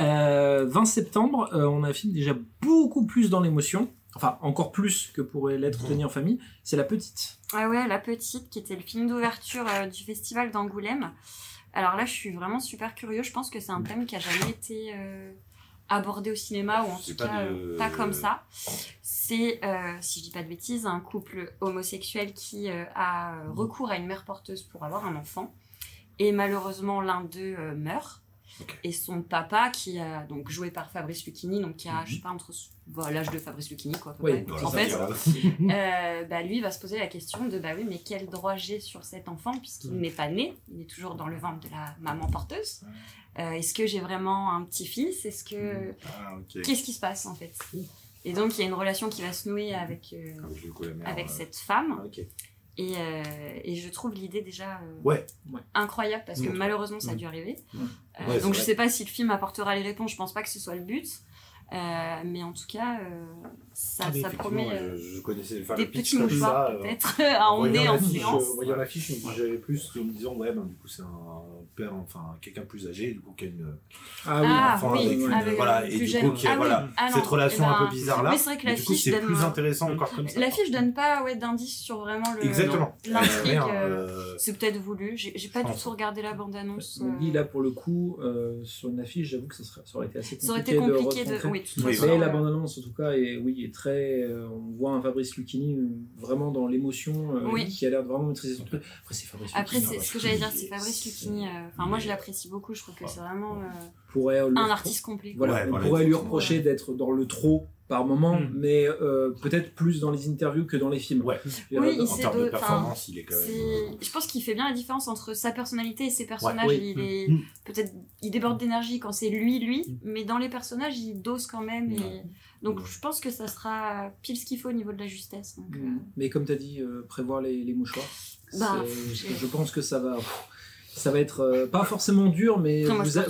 Euh, 20 septembre, euh, on a un film déjà beaucoup plus dans l'émotion. Enfin, encore plus que pourrait l'être Tony en famille. C'est La Petite. Ah ouais, La Petite, qui était le film d'ouverture euh, du festival d'Angoulême. Alors là, je suis vraiment super curieux. Je pense que c'est un thème qui a jamais été euh, abordé au cinéma, ou en tout pas cas de- euh, pas comme ça. C'est, euh, si je dis pas de bêtises, un couple homosexuel qui euh, a euh, recours à une mère porteuse pour avoir un enfant. Et malheureusement, l'un d'eux meurt. Et son papa, qui a donc joué par Fabrice Lucchini, donc qui a, je sais pas, entre voilà, l'âge de Fabrice Lucchini, quoi, Oui, près. Voilà, en fait, euh, bah, lui va se poser la question de bah oui mais quel droit j'ai sur cet enfant puisqu'il n'est pas né, il est toujours dans le ventre de la maman porteuse. Euh, Est-ce que j'ai vraiment un petit-fils? Est-ce que Ah, ok. qu'est-ce qui se passe en fait? Et donc il y a une relation qui va se nouer avec euh, Avec mère, cette femme. Ah. Et, euh, et je trouve l'idée déjà euh, Ouais. incroyable parce que Ouais. malheureusement ça a dû arriver. Ouais. Euh, donc je sais pas si le film apportera les réponses, je pense pas que ce soit le but. Euh, mais en tout cas, euh, ça, Ah, ça promet euh, je, connaissais enfin, des petits comme mouchoirs ça, euh, peut-être à emmener en euh, Voyant l'affiche, je me j'avais plus en me disant, ouais, ben, du coup, c'est un père, enfin, quelqu'un plus âgé, du coup, qui a une. Ah, enfant oui, avec une- avec voilà, un et plus du jeune. coup, qui a- Ah oui, voilà, ah non, cette relation eh ben, un peu bizarre là. mais c'est vrai que l'affiche c'est donne- plus intéressant encore comme ça. L'affiche donne pas ouais, d'indices sur vraiment le Exactement. l'intrigue. euh, euh, C'est peut-être voulu. J'ai pas du tout regardé la euh, dis là pour le coup, euh, sur une affiche, j'avoue que ça, serait, ça aurait été assez Ça aurait compliqué, été compliqué de. Oui, de toute Oui, façon, Mais la euh, bande-annonce, en tout cas, est, oui, est très. euh, on voit un Fabrice Lucchini euh, vraiment dans l'émotion, euh, Oui. qui a l'air de vraiment maîtriser son truc. Après, c'est Fabrice Après, Lucchini. c'est ce que j'allais dire, c'est Fabrice Lucchini. euh, Enfin, moi, je l'apprécie beaucoup. Je trouve que c'est vraiment euh, pourrait, euh, un artiste complet. Voilà, Ouais, on voilà, pourrait lui reprocher d'être dans le trop par moment, Mm. mais euh, peut-être plus dans les interviews que dans les films. Ouais. Oui, euh, il En termes de performance, il est quand même. C'est- Je pense qu'il fait bien la différence entre sa personnalité et ses personnages. oui. Il est Mm. peut-être, il déborde d'énergie quand c'est lui, lui, Mm. mais dans les personnages, il dose quand même. Et... Ouais. Donc, Ouais. je pense que ça sera pile ce qu'il faut au niveau de la justesse. Donc, euh. Mais comme tu as dit, euh, prévoir les, les mouchoirs. Bah, je pense que ça va. Ça va être euh, pas forcément dur, mais vous, a-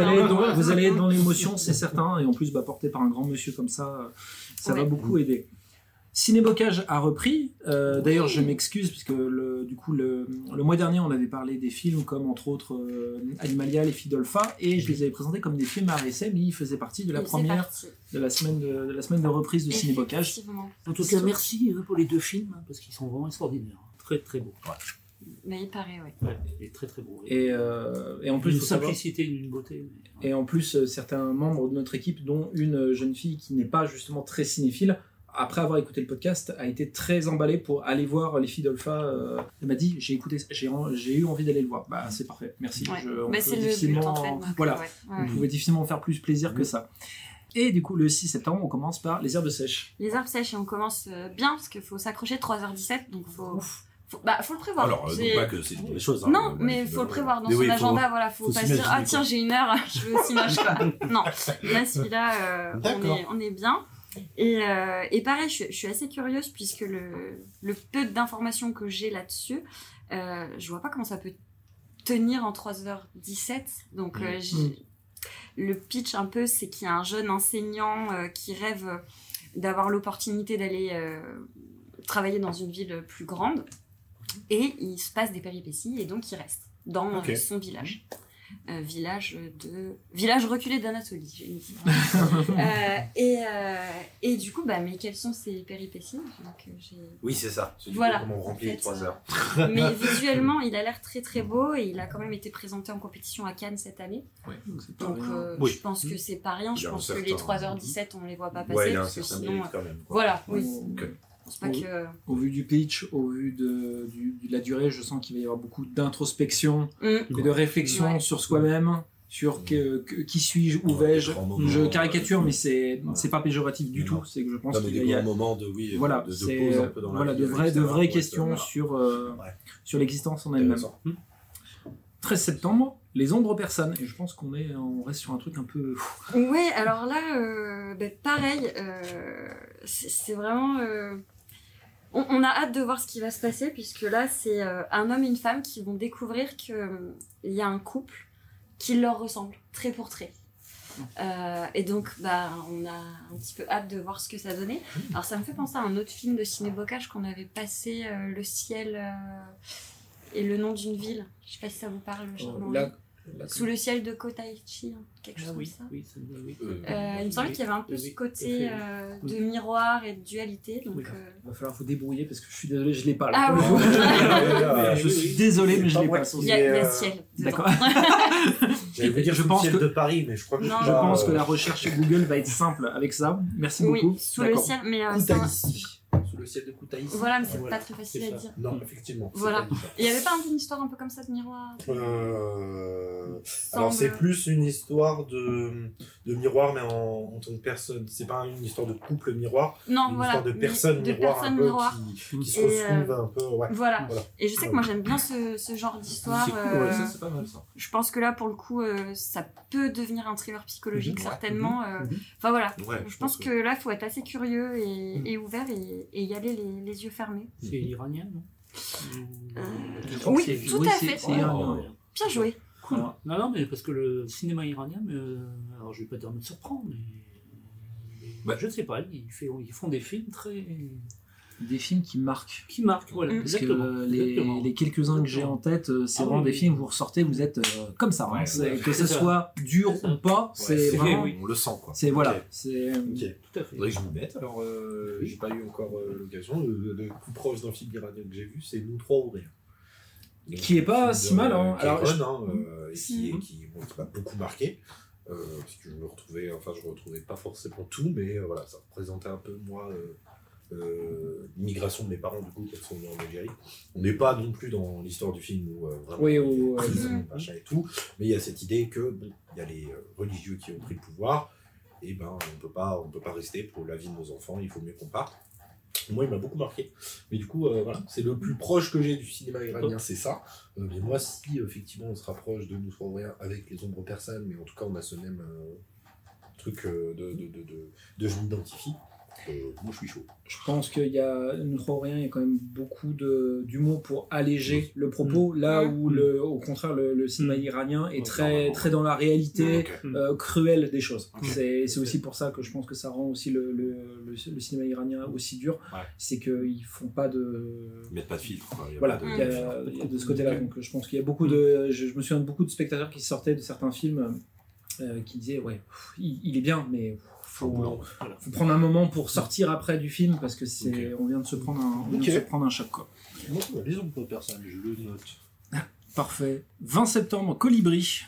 allez être dans, vous allez être dans l'émotion, c'est certain, et en plus bah, porté par un grand monsieur comme ça, ça va beaucoup aider. Cinébocage a repris. Euh, D'ailleurs, je m'excuse puisque le, du coup le, le mois dernier, on avait parlé des films comme entre autres euh, Animalia, les filles d'Olpha, et je les avais présentés comme des films à essai, mais ils faisaient partie de la première de la semaine de, de la semaine de reprise de Cinébocage. En tout cas, merci pour les deux films, hein, parce qu'ils sont vraiment extraordinaires. Très très beaux. Mais il paraît, ouais. Ouais, et très très beaux. Et, euh, et en plus, une faut savoir- simplicité, une beauté. mais- Et en plus, certains membres de notre équipe, dont une euh, jeune fille qui n'est pas justement très cinéphile, après avoir écouté le podcast, a été très emballée pour aller voir les filles d'Olpha. euh, elle m'a dit j'ai écouté, j'ai eu envie d'aller le voir. Bah c'est parfait, merci. Ouais. Je- on Bah, peut c'est le but difficilement- en fait. donc, Voilà, ouais, on pouvait difficilement faire plus plaisir que ça. Et du coup, le 6 septembre, on commence par les herbes sèches. Les herbes sèches, et on commence bien parce qu'il faut s'accrocher 3h17, donc faut, faut, bah, faut le prévoir. Alors, euh, non pas que c'est une mauvaise chose. hein, Non, euh, mais euh, faut le prévoir dans mais son oui, faut- agenda, voilà, faut, faut pas se dire ah tiens j'ai une heure, je veux aussi match quoi. Non, là celui-là euh, on, est, on est bien. Et, euh, et pareil, je, suis- je suis assez curieuse puisque le, le peu d'informations que j'ai là-dessus, euh, je vois pas comment ça peut tenir en 3h17. Donc euh, j'ai- le pitch un peu, c'est qu'il y a un jeune enseignant euh, qui rêve euh, d'avoir l'opportunité d'aller euh, travailler dans une ville plus grande. Et il se passe des péripéties et donc il reste dans son village. Euh, village de village reculé d'Anatolie. Euh, et, euh, et du coup bah mais quelles sont ces péripéties Donc, euh, j'ai- Oui, c'est ça. C'est Voilà. comment on remplit En les fait, 3 euh, heures. mais visuellement il a l'air très très beau et il a quand même été présenté en compétition à Cannes cette année Ouais, donc c'est pas donc rien. euh, Oui. je pense que c'est pas rien je y pense que les 3h17 on les voit pas passer Ouais, il a un parce que sinon quand même. voilà oui pas que Au vu du pitch, au vu de, du- de la durée, je sens qu'il va y avoir beaucoup d'introspection Mm. et de réflexion Ouais. sur soi-même, sur que- que- qui suis-je, où Ouais, vais-je. Je caricature, euh, mais c'est c'est pas péjoratif du Mais tout. C'est que je pense qu'il y a grands moments de, oui, voilà, de, de pause un peu dans la voilà vie, de vraies de vraies questions voilà. sur euh, Ouais. sur l'existence en elle-même. Intéressant. 13 septembre, les ombres persanes. Et je pense qu'on est on reste sur un truc un peu. Ouais, alors là, euh, ben, pareil, euh, c'est vraiment. euh, on, a hâte de voir ce qui va se passer, puisque là, c'est un homme et une femme qui vont découvrir qu'il y a un couple qui leur ressemble, trait pour trait. Et donc, bah, on a un petit peu hâte de voir ce que ça donnait. Alors, ça me fait penser à un autre film de Ciné Bocage qu'on avait passé, Le ciel et le nom d'une ville. Je sais pas si ça vous parle, là, Sous le ciel de Kotaichi, hein, quelque chose Ah oui, comme ça. oui, ça me dit oui. Euh, Euh, il me semblait qu'il y avait un peu ce côté euh, de miroir et de dualité. Donc, Oui. euh, il va falloir vous débrouiller parce que je suis désolé, je l'ai pas. là, Ah bon je suis désolé, mais je Pas l'ai pas. il y a, il y a euh, ciel. D'accord. J'allais dire Je pense le ciel que- de Paris, mais je crois que Non. je Je suis pas, pense que la recherche Google va être simple avec ça. Merci Oui, beaucoup. sous le ciel, mais Sous le ciel de Koutaïs. Voilà, mais c'est Voilà, pas très facile à ça. dire. Non, effectivement. Voilà. Il y avait pas un peu une histoire un peu comme ça de miroir Euh, Alors c'est plus une histoire de, de miroir, mais en, en tant que personne. C'est pas une histoire de couple miroir, Non, une voilà. histoire de personne de miroir personne un peu miroir. qui, qui se Et, retrouvent euh, un peu. Ouais. Voilà. Voilà. Et je sais que moi j'aime bien ce, ce genre d'histoire. C'est cool, euh, ouais, ça c'est pas mal ça. je pense que là, pour le coup, euh, ça peut devenir un thriller psychologique, Mhm, certainement. Mhm. Enfin voilà. Ouais, Je pense que là, il faut être assez curieux et, Mhm. et ouvert et, et y aller les, les yeux fermés. C'est iranien, non Euh, oui, tout oui, à fait. ouais. Bien joué. Cool. Non, non, mais parce que le cinéma iranien, mais, alors je vais pas dire me surprendre, mais, mais Bah. je ne sais pas, ils, fait- ils font des films très Des films qui marquent. qui marquent, voilà, Mm. Parce exactement. que les, exactement. les quelques-uns que j'ai en tête, euh, c'est Ah vraiment oui, des oui. films où vous ressortez, vous êtes euh, comme ça. hein. Ouais, que ce ça. soit dur ou pas, Ouais, c'est vraiment. oui. On le sent, quoi. C'est voilà. Ok. C'est Ok. Tout à fait. Faudrait que je m'y mette. Alors, euh, j'ai pas eu encore euh, l'occasion. Le, le plus proche d'un film iranien que j'ai vu, c'est Nous trois ou rien. Donc, Qui est pas si mal, hein. Alors, je- hein, euh, et qui, qui, bon, qui m'a beaucoup marqué. Euh, parce que je me retrouvais, enfin, je retrouvais pas forcément tout, mais euh, voilà, ça représentait un peu, moi, euh, l'immigration de mes parents, du coup, qui sont venus en Algérie. On n'est pas non plus dans l'histoire du film où euh, vraiment. Oui, ou, euh, prison, Mhm. machin et tout, mais il y a cette idée que bon, il y a les euh, religieux qui ont pris le pouvoir, et ben on peut pas, on peut pas rester pour la vie de nos enfants, il faut mieux qu'on parte. Moi, il m'a beaucoup marqué. Mais du coup, euh, voilà, c'est le plus proche que j'ai du cinéma iranien, c'est ça. Euh, mais moi, si effectivement on se rapproche de Nous Trois Rien avec les ombres persanes, mais en tout cas, on a ce même euh, truc euh, de, de, de, de, de je m'identifie. Euh, moi, je suis chaud. Je pense qu'il y a, Nous trois ou rien, il y a quand même beaucoup de- d'humour pour alléger le propos, là Mm. où, le, au contraire, le, le cinéma iranien est très, très dans la réalité Ok. euh, cruelle des choses. Ok. C'est c'est aussi pour ça que je pense que ça rend aussi le, le, le, le cinéma iranien aussi dur. Ouais. C'est qu'ils font pas de. Ils mettent pas de filtre. quoi. Il y a Voilà, pas de- il y a, il y a de ce côté-là. Donc je pense qu'il y a beaucoup de. Je, je me souviens de beaucoup de spectateurs qui sortaient de certains films euh, qui disaient Ouais, pff, il, il est bien, mais faut, faut prendre un moment pour sortir après du film parce que c'est on vient de se prendre un, on vient de se prendre un choc. Quoi. Bon, bah, lisons pour personne, je le note. Parfait. 20 septembre, Colibri.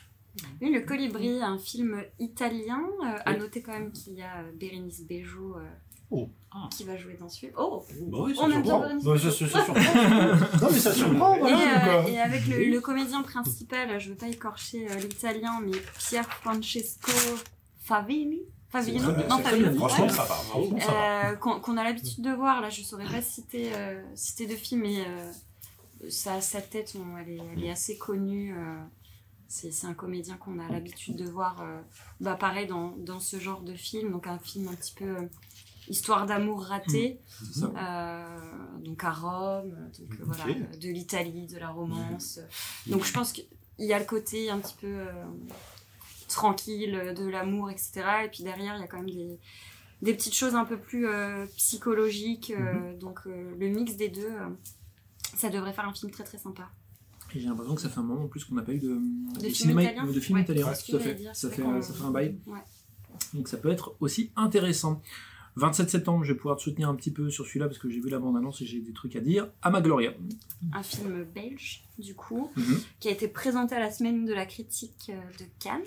Oui, Le Colibri, un film italien. Euh, à noter quand même qu'il y a euh, Bérénice Bejo euh, Oh. Ah. qui va jouer dans ce film. Oh Bah oui, On aime bien. Bérénice Non, mais ça, non, mais ça surprend, Et, voilà. euh, et avec le, le comédien principal, je veux pas écorcher euh, l'italien, mais Pier Francesco Favini. Bien, Non, bien. Franchement, ouais. ça va. Euh, qu'on a l'habitude de voir. Là, je saurais pas citer, euh, citer de film, mais euh, sa, sa tête, on- elle, est, elle est assez connue. euh, c'est c'est un comédien qu'on a l'habitude de voir, bah, pareil, dans, dans ce genre de film. Donc, un film un petit peu histoire d'amour ratée, euh, donc à Rome, donc voilà, de l'Italie, de la romance. Donc, je pense qu'il y a le côté un petit peu tranquille euh, de l'amour, etc. Et puis derrière, il y a quand même des, des petites choses un peu plus euh, psychologiques. euh, Donc euh, le mix des deux, euh, ça devrait faire un film très très sympa. Et j'ai l'impression que ça fait un moment en plus qu'on n'a pas eu de, De de film cinéma italien de film Ouais, italien. Tout à fait. dire, Ça fait, ça fait un bail. Ouais. Donc ça peut être aussi intéressant. 27 septembre, je vais pouvoir te soutenir un petit peu sur celui-là parce que j'ai vu la bande-annonce et j'ai des trucs à dire. Amagloria. Un film belge, du coup, Mhm. qui a été présenté à la semaine de la critique de Cannes.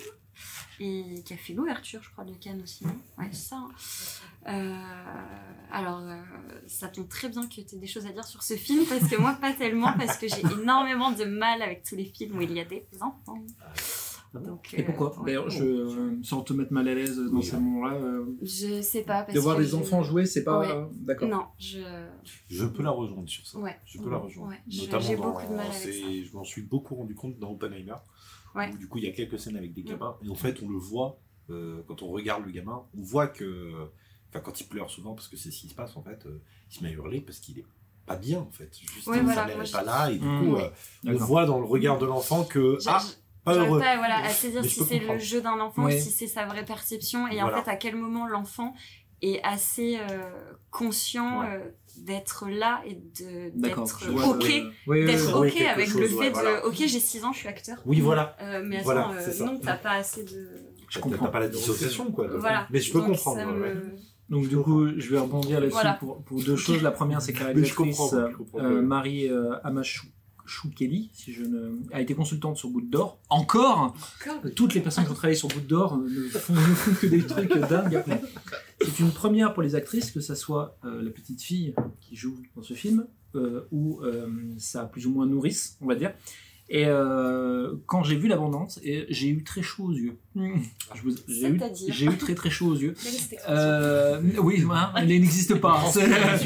Et qui a fait l'ouverture, je crois, de Cannes aussi. Ouais, ça. hein. Euh, alors, euh, ça tombe très bien que tu aies des choses à dire sur ce film, parce que moi, pas tellement, parce que j'ai énormément de mal avec tous les films où il y a des enfants. Donc, Et euh, pourquoi. D'ailleurs, je, euh, sans te mettre mal à l'aise dans Oui, ces moments-là, euh, Je sais pas. Parce de voir que des je- enfants jouer, c'est pas. Ouais. euh, D'accord. Non, je. Je peux la rejoindre sur ça. Ouais. Je peux la rejoindre. Ouais, je- Notamment j'ai dans- beaucoup de mal avec c'est- ça. Je m'en suis beaucoup rendu compte dans Oppenheimer. Ouais. Où, du coup, il y a quelques scènes avec des Mm. gamins. Et en fait, on le voit, euh, quand on regarde le gamin, on voit que. Enfin, quand il pleure souvent, parce que c'est ce qui se passe, en fait, euh, il se met à hurler parce qu'il est pas bien, en fait. Juste, Ouais, sa voilà, mère n'est je- pas là. Et du Mm. coup, Ouais. euh, on voit dans le regard de l'enfant que. Ah, pas heureux. pas voilà, à saisir si c'est le jeu d'un enfant, Ouais. si c'est sa vraie perception, et Voilà. en fait à quel moment l'enfant est assez euh, conscient Ouais. euh, d'être là et d'être ok, Oui, d'être oui, ok avec chose, le fait ouais, de voilà. ok j'ai 6 ans, je suis acteur. Oui, voilà. Euh, mais attends, Voilà, euh, ça. non, t'as pas assez de. Je comprends. t'as pas la dissociation, quoi. Voilà. Mais je peux Donc, comprendre. Donc du coup, je vais rebondir là-dessus Voilà. pour, pour deux choses. La première, c'est que la réalisatrice comprends, euh, comprends, euh, ouais. Amachou-Kelly, si je ne, a été consultante sur Goutte d'Or. Encore Toutes les personnes qui ont travaillé sur Goutte d'Or euh, ne font, ne font que des trucs dingues après. C'est une première pour les actrices, que ça soit euh, la petite fille qui joue dans ce film, euh, ou euh, sa plus ou moins nourrice, on va dire. Et euh, quand j'ai vu l'abondance, j'ai eu très chaud aux yeux. Je vous- J'ai eu, C'est-à-dire j'ai eu très très chaud aux yeux. Quelle est cette expression Euh, oui, hein, elle n'existe pas.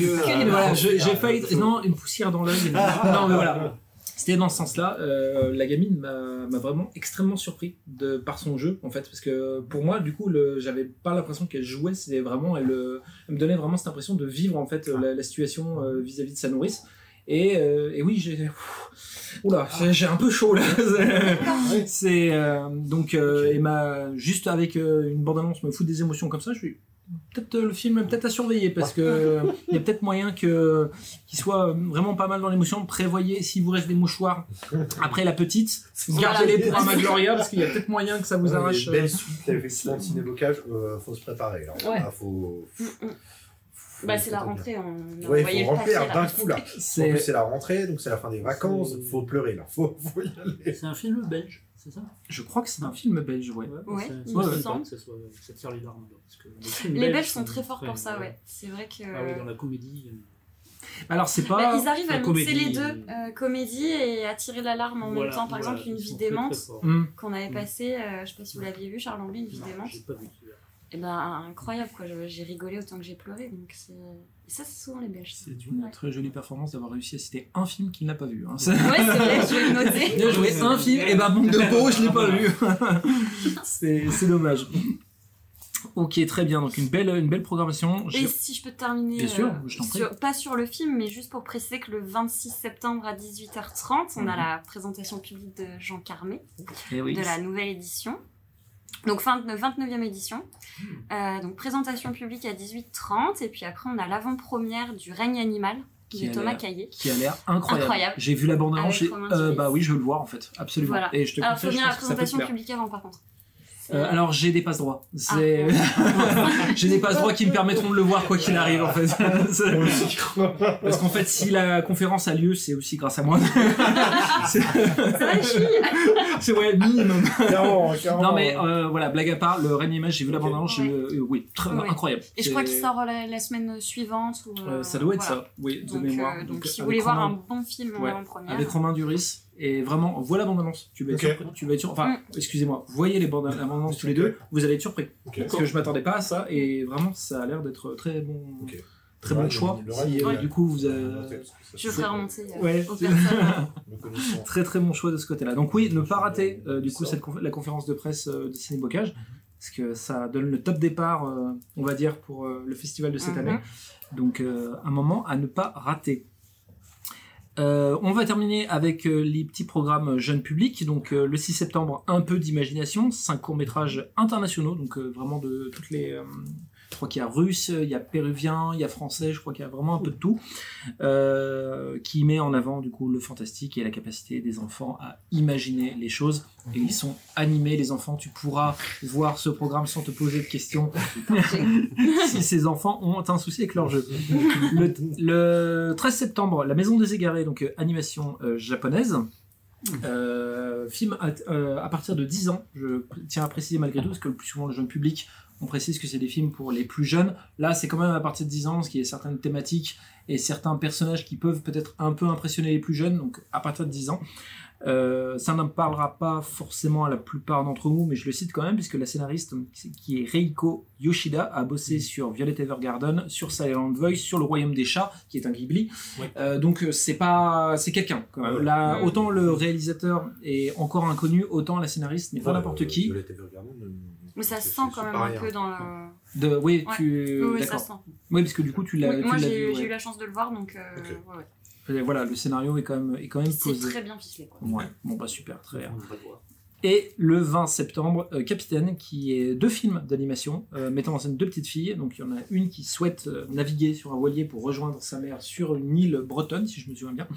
J'ai failli. Non, une poussière dans l'œil. non, mais voilà. C'était dans ce sens-là. Euh, la gamine m'a vraiment extrêmement surpris de, par son jeu, en fait. Parce que pour moi, du coup, j'avais pas l'impression qu'elle jouait. C'était vraiment. Elle, euh, elle me donnait vraiment cette impression de vivre, en fait, la, la situation euh, vis-à-vis de sa nourrice. Et, euh, et oui, j'ai. Oula, j'ai- j'ai un peu chaud là. C'est euh, donc euh, Ok. et ma juste avec euh, une bande annonce me fout des émotions comme ça, je suis peut-être euh, le film peut-être à surveiller parce que il y a peut-être moyen que qu'il soit vraiment pas mal dans l'émotion. Prévoyez si vous reste des mouchoirs après la petite, gardez-les pour un Magloria parce qu'il y a peut-être moyen que ça vous Ouais, arrache. il une belle suite, de ciné-bocage, euh, faut se préparer. Là. Ouais. Ah, faut... Mm, mm. faut- Bah, c'est la rentrée, on Ouais, il faut remplir là. d'un coup là. C'est la rentrée, donc c'est la fin des vacances, C'est- faut pleurer là, faut, faut y aller. C'est un film belge, c'est ça je crois que c'est un film belge, ouais. Ouais, ça- il ça me semble. que soit- les larmes. là, parce que les Belges sont très forts pour ça, ouais. ouais. C'est vrai que. Ah oui, dans la comédie. euh, Alors c'est Bah, pas ils arrivent à mixer comédie, les deux, euh, euh, comédie et à tirer l'alarme en voilà, même temps. Par voilà, exemple, une vie démente. Hmm. qu'on avait Mm. passée, euh, je sais pas si vous l'aviez vu, Charles Anglais, une vie démente. Et ben incroyable quoi, j'ai rigolé autant que j'ai pleuré. Donc c'est. Et ça, c'est souvent les Belges. C'est une Ouais. très jolie performance d'avoir réussi à citer un film qu'il n'a pas vu. hein. C'est- Ouais, c'est vrai, je noter. Bien joué, un film, et ben manque de peau, je l'ai pas vu. c'est dommage. Ok, très bien. Donc une belle, une belle programmation. Et si je peux terminer, Bien sûr, euh, je t'en prie. sur- pas sur le film, mais juste pour préciser que le 26 septembre à 18h30, on a Mhm. la présentation publique de Jean Carmé, Eh oui. de la nouvelle édition. Donc 29, 29e édition. Euh, donc présentation publique à 18h30. Et puis après, on a l'avant-première du règne animal Qui de Thomas Caillé. Qui a l'air incroyable. Incroyable. J'ai vu la bande annonce. J'ai- euh, bah oui, je veux le voir en fait, absolument. Voilà. Et je te Alors, faut venir à la présentation publique avant, par contre. Euh, alors j'ai des passe droits. Ah. j'ai des passe droits qui me permettront de le voir quoi qu'il arrive en fait. Parce qu'en fait, si la conférence a lieu, c'est aussi grâce à moi. c'est, Ça va, les filles c'est ouais, minimum. Clairement, clairement. Non mais euh, voilà, blague à part, le Règne Image, j'ai vu la bande annonce, euh, oui, très, Ouais. incroyable. Et je crois qu'il sort la, la semaine suivante. Ou, euh, euh, ça doit être voilà. ça, oui, de Donc, mémoire. euh, donc, si vous voulez voir un bon film en avant-première. avec Romain Duris et vraiment voilà bande annonce tu vas être surpris tu vas être sur- enfin Mm. excusez-moi voyez les bandes la bande annonce tous les deux vous allez être surpris parce que je m'attendais pas à ça et vraiment ça a l'air d'être très bon. Très bon choix euh, ouais. du coup vous avez Je ferai remonter euh, Ouais. aux personnes. Très très bon choix de ce côté-là donc oui ne pas rater euh, du coup cette conf- la conférence de presse euh, de Ciné Bocage parce que ça donne le top départ euh, on va dire pour euh, le festival de cette Mhm. année donc euh, un moment à ne pas rater Euh, on va terminer avec euh, les petits programmes jeunes publics. Donc euh, le 6 septembre, un peu d'imagination, cinq courts métrages internationaux, donc euh, vraiment de toutes les. Je crois qu'il y a russe, il y a péruvien, il y a français, je crois qu'il y a vraiment un peu de tout, euh, qui met en avant du coup le fantastique et la capacité des enfants à imaginer les choses. Et ils sont animés, les enfants. Tu pourras voir ce programme sans te poser de questions si ces enfants ont un souci avec leur jeu. Le, le 13 septembre, La Maison des Égarés, donc euh, animation euh, japonaise. Euh, film à, euh, à partir de 10 ans, je tiens à préciser malgré tout, parce que le plus souvent le jeune public, on précise que c'est des films pour les plus jeunes. Là, c'est quand même à partir de 10 ans, parce qu'il y a certaines thématiques et certains personnages qui peuvent peut-être un peu impressionner les plus jeunes, donc à partir de 10 ans. Euh, ça ne parlera pas forcément à la plupart d'entre vous, mais je le cite quand même, puisque la scénariste, qui est Reiko Yoshida, a bossé sur Violet Evergarden, sur Silent Voice, sur Le Royaume des Chats, qui est un Ghibli. Ouais. Euh, donc euh, c'est pas, c'est quelqu'un. quand même. Ouais. Là, Mm. autant le réalisateur est encore inconnu, autant la scénariste n'est pas n'importe qui. Violet Evergarden, Mais ça c'est- se sent c'est quand même un rien. peu dans le. De, oui, Ouais. tu, Oui, ça se sent. Oui, parce que du coup tu l'as, Oui, moi, j'ai ouais. eu la chance de le voir, donc. euh, Ok. ouais, ouais. Et Voilà, le scénario est quand même, est quand même C'est posé. très bien ficelé, quoi. Ouais, bon bah super, très bien. Et le 20 septembre, euh, Capitaine, qui est deux films d'animation euh, mettant en scène deux petites filles. Donc il y en a une qui souhaite euh, naviguer sur un voilier pour rejoindre sa mère sur une île bretonne, si je me souviens bien,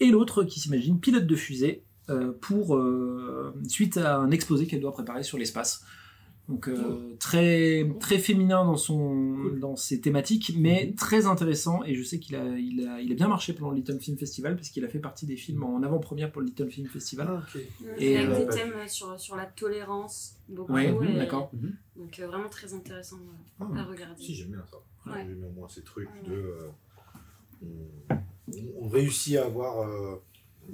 et l'autre qui s'imagine pilote de fusée euh, pour euh, suite à un exposé qu'elle doit préparer sur l'espace. Donc euh, très très féminin dans son dans ses thématiques, mais très intéressant. Et je sais qu'il a il a il a bien marché pendant le Little Film Festival parce qu'il a fait partie des films en avant-première pour le Little Film Festival. Ah. Et, avec euh, des thèmes sur, sur la tolérance, beaucoup. Ouais, et- d'accord. Donc euh, vraiment très intéressant euh, Ah, à regarder. Si, j'aime bien ça. Ouais. J'aime bien au moins ces trucs Ouais. de. euh, on, on- on réussit à avoir.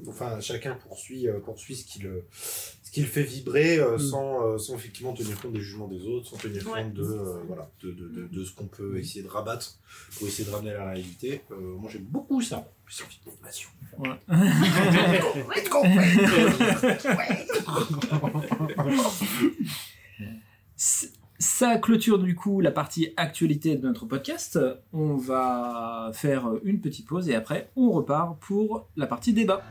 Enfin, chacun poursuit, euh, poursuit ce qui le, ce qui le fait vibrer euh, Mm. sans, euh, sans effectivement tenir compte des jugements des autres, sans tenir Ouais. compte de, euh, voilà, de, de, de, de ce qu'on peut essayer de rabattre pour essayer de ramener à la réalité. Euh, moi, j'aime beaucoup ça. C'est un film d'animation. Ça clôture du coup la partie actualité de notre podcast. On va faire une petite pause et après on repart pour la partie débat.